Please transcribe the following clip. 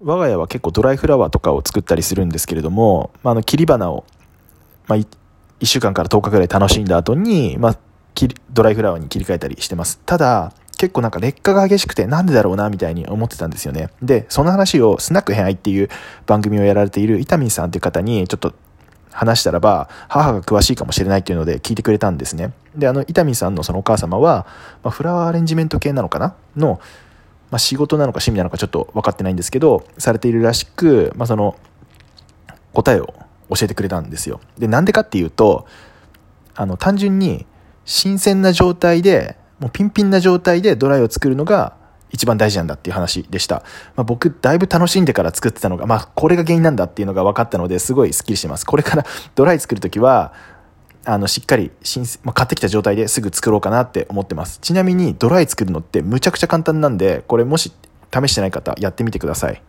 我が家は結構ドライフラワーとかを作ったりするんですけれども、まあ、あの切り花を、まあ、1週間から10日ぐらい楽しんだ後に、まあ、ドライフラワーに切り替えたりしてます。ただ、結構なんか劣化が激しくてなんでだろうなみたいに思ってたんですよね。で、その話をスナック偏愛っていう番組をやられている伊丹さんっていう方にちょっと話したらば、母が詳しいかもしれないっていうので聞いてくれたんですね。で、あの、伊丹さんのそのお母様は、まあ、フラワーアレンジメント系なのかな？の、まあ、仕事なのか趣味なのかちょっと分かってないんですけど、されているらしく、まあ、その、答えを教えてくれたんですよ。で、なんでかっていうと、あの、単純に、新鮮な状態で、もうピンピンな状態でドライを作るのが一番大事なんだっていう話でした。まあ、僕、だいぶ楽しんでから作ってたのが、まあ、これが原因なんだっていうのが分かったので、すごいスッキリしてます。これからドライ作るときは、あの、しっかり新、まあ、買ってきた状態ですぐ作ろうかなって思ってます。ちなみに、ドライ作るのってむちゃくちゃ簡単なんで、これもし試してない方、やってみてください。